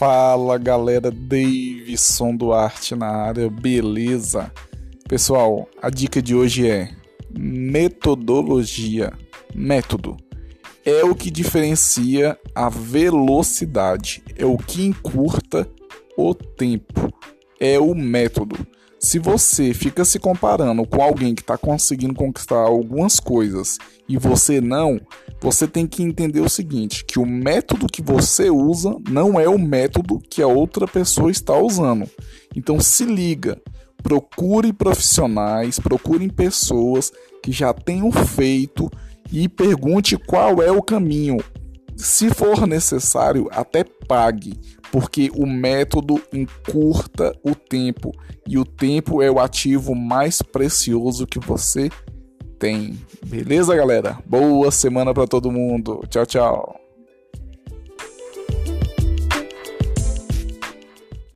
Fala galera, Davidson Duarte na área, beleza? Pessoal, a dica de hoje é metodologia. Método é o que diferencia a velocidade, é o que encurta o tempo, é o método. Se você fica se comparando com alguém que está conseguindo conquistar algumas coisas e você não, você tem que entender o seguinte: que o método que você usa não é o método que a outra pessoa está usando. Então se liga, procure profissionais, procure pessoas que já tenham feito e pergunte qual é o caminho. Se for necessário, até pague, porque o método encurta o tempo e o tempo é o ativo mais precioso que você tem. Beleza, galera? Boa semana para todo mundo. Tchau, tchau.